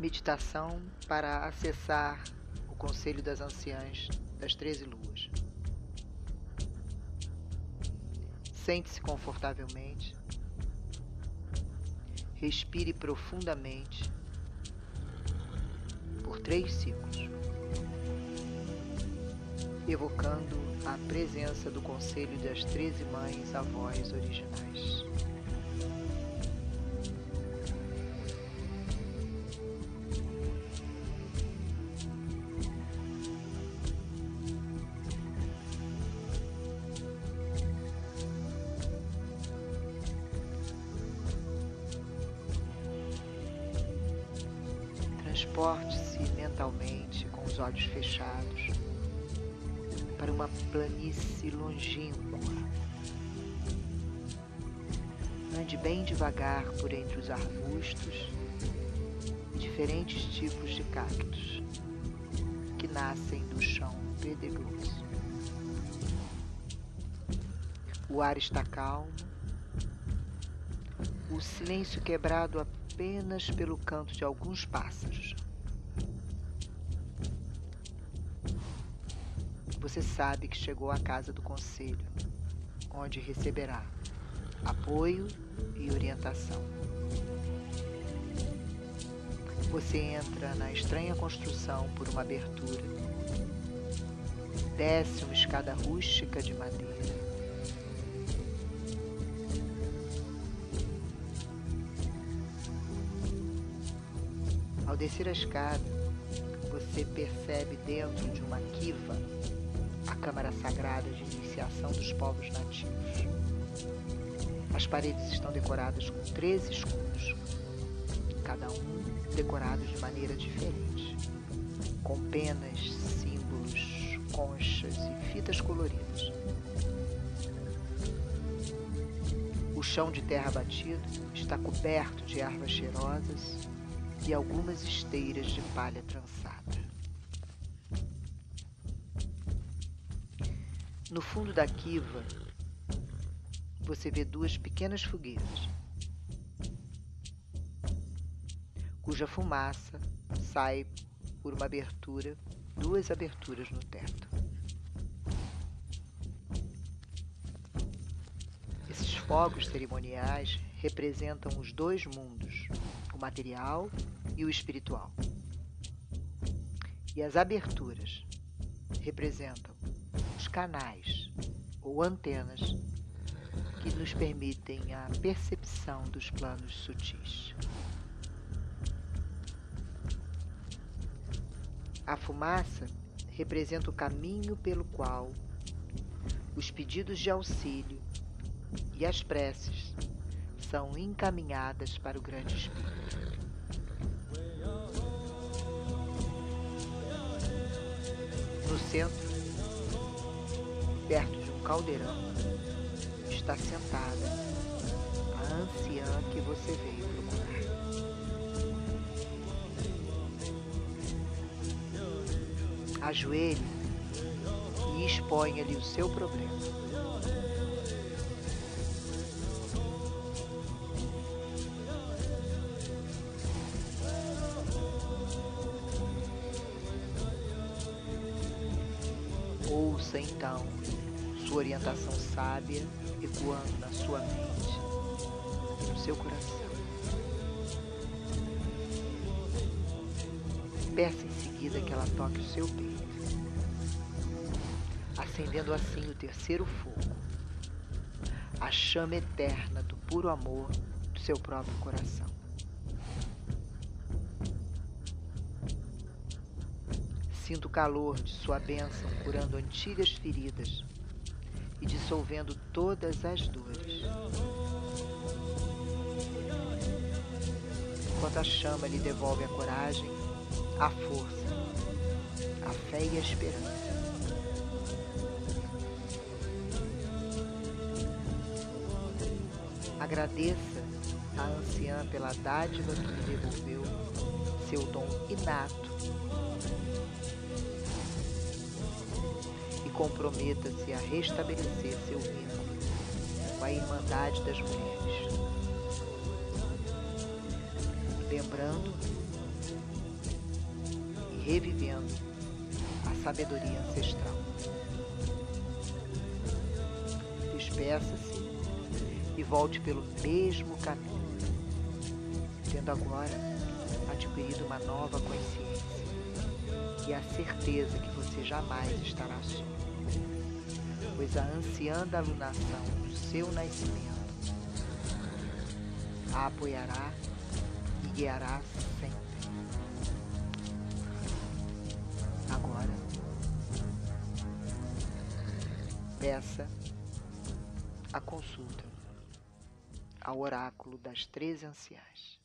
Meditação para acessar o Conselho das Anciãs das Treze Luas. Sente-se confortavelmente. Respire profundamente por três ciclos, evocando a presença do Conselho das Treze Mães Avós Originais. Transporte-se mentalmente com os olhos fechados para uma planície longínqua. Ande bem devagar por entre os arbustos e diferentes tipos de cactos que nascem do chão pedregoso. O ar está calmo, o silêncio quebrado apenas pelo canto de alguns pássaros. Você sabe que chegou à casa do conselho, onde receberá apoio e orientação. Você entra na estranha construção por uma abertura, desce uma escada rústica de madeira descer a escada, você percebe dentro de uma kiva a câmara sagrada de iniciação dos povos nativos. As paredes estão decoradas com 13 escudos, cada um decorado de maneira diferente, com penas, símbolos, conchas e fitas coloridas. O chão de terra batido está coberto de ervas cheirosas e algumas esteiras de palha trançada. No fundo da quiva, você vê duas pequenas fogueiras, cuja fumaça sai por uma abertura, duas aberturas no teto. Esses fogos cerimoniais representam os dois mundos, material e o espiritual. E as aberturas representam os canais ou antenas que nos permitem a percepção dos planos sutis. A fumaça representa o caminho pelo qual os pedidos de auxílio e as preces são encaminhadas para o Grande Espírito. No centro, perto de um caldeirão, está sentada a anciã que você veio procurar. Ajoelhe e exponha-lhe o seu problema. Ouça então sua orientação sábia ecoando na sua mente e no seu coração. Peça em seguida que ela toque o seu peito, acendendo assim o terceiro fogo, a chama eterna do puro amor do seu próprio coração. Sinta o calor de sua bênção curando antigas feridas e dissolvendo todas as dores. Enquanto a chama lhe devolve a coragem, a força, a fé e a esperança. Agradeça a anciã pela dádiva que lhe devolveu seu dom inato comprometa-se a restabelecer seu vínculo com a Irmandade das Mulheres. Lembrando revivendo a sabedoria ancestral. Despeça-se e volte pelo mesmo caminho, tendo agora adquirido uma nova consciência e a certeza que você jamais estará só, pois a anciã da alunação do seu nascimento a apoiará e guiará sempre. Agora, peça a consulta ao oráculo das três anciãs.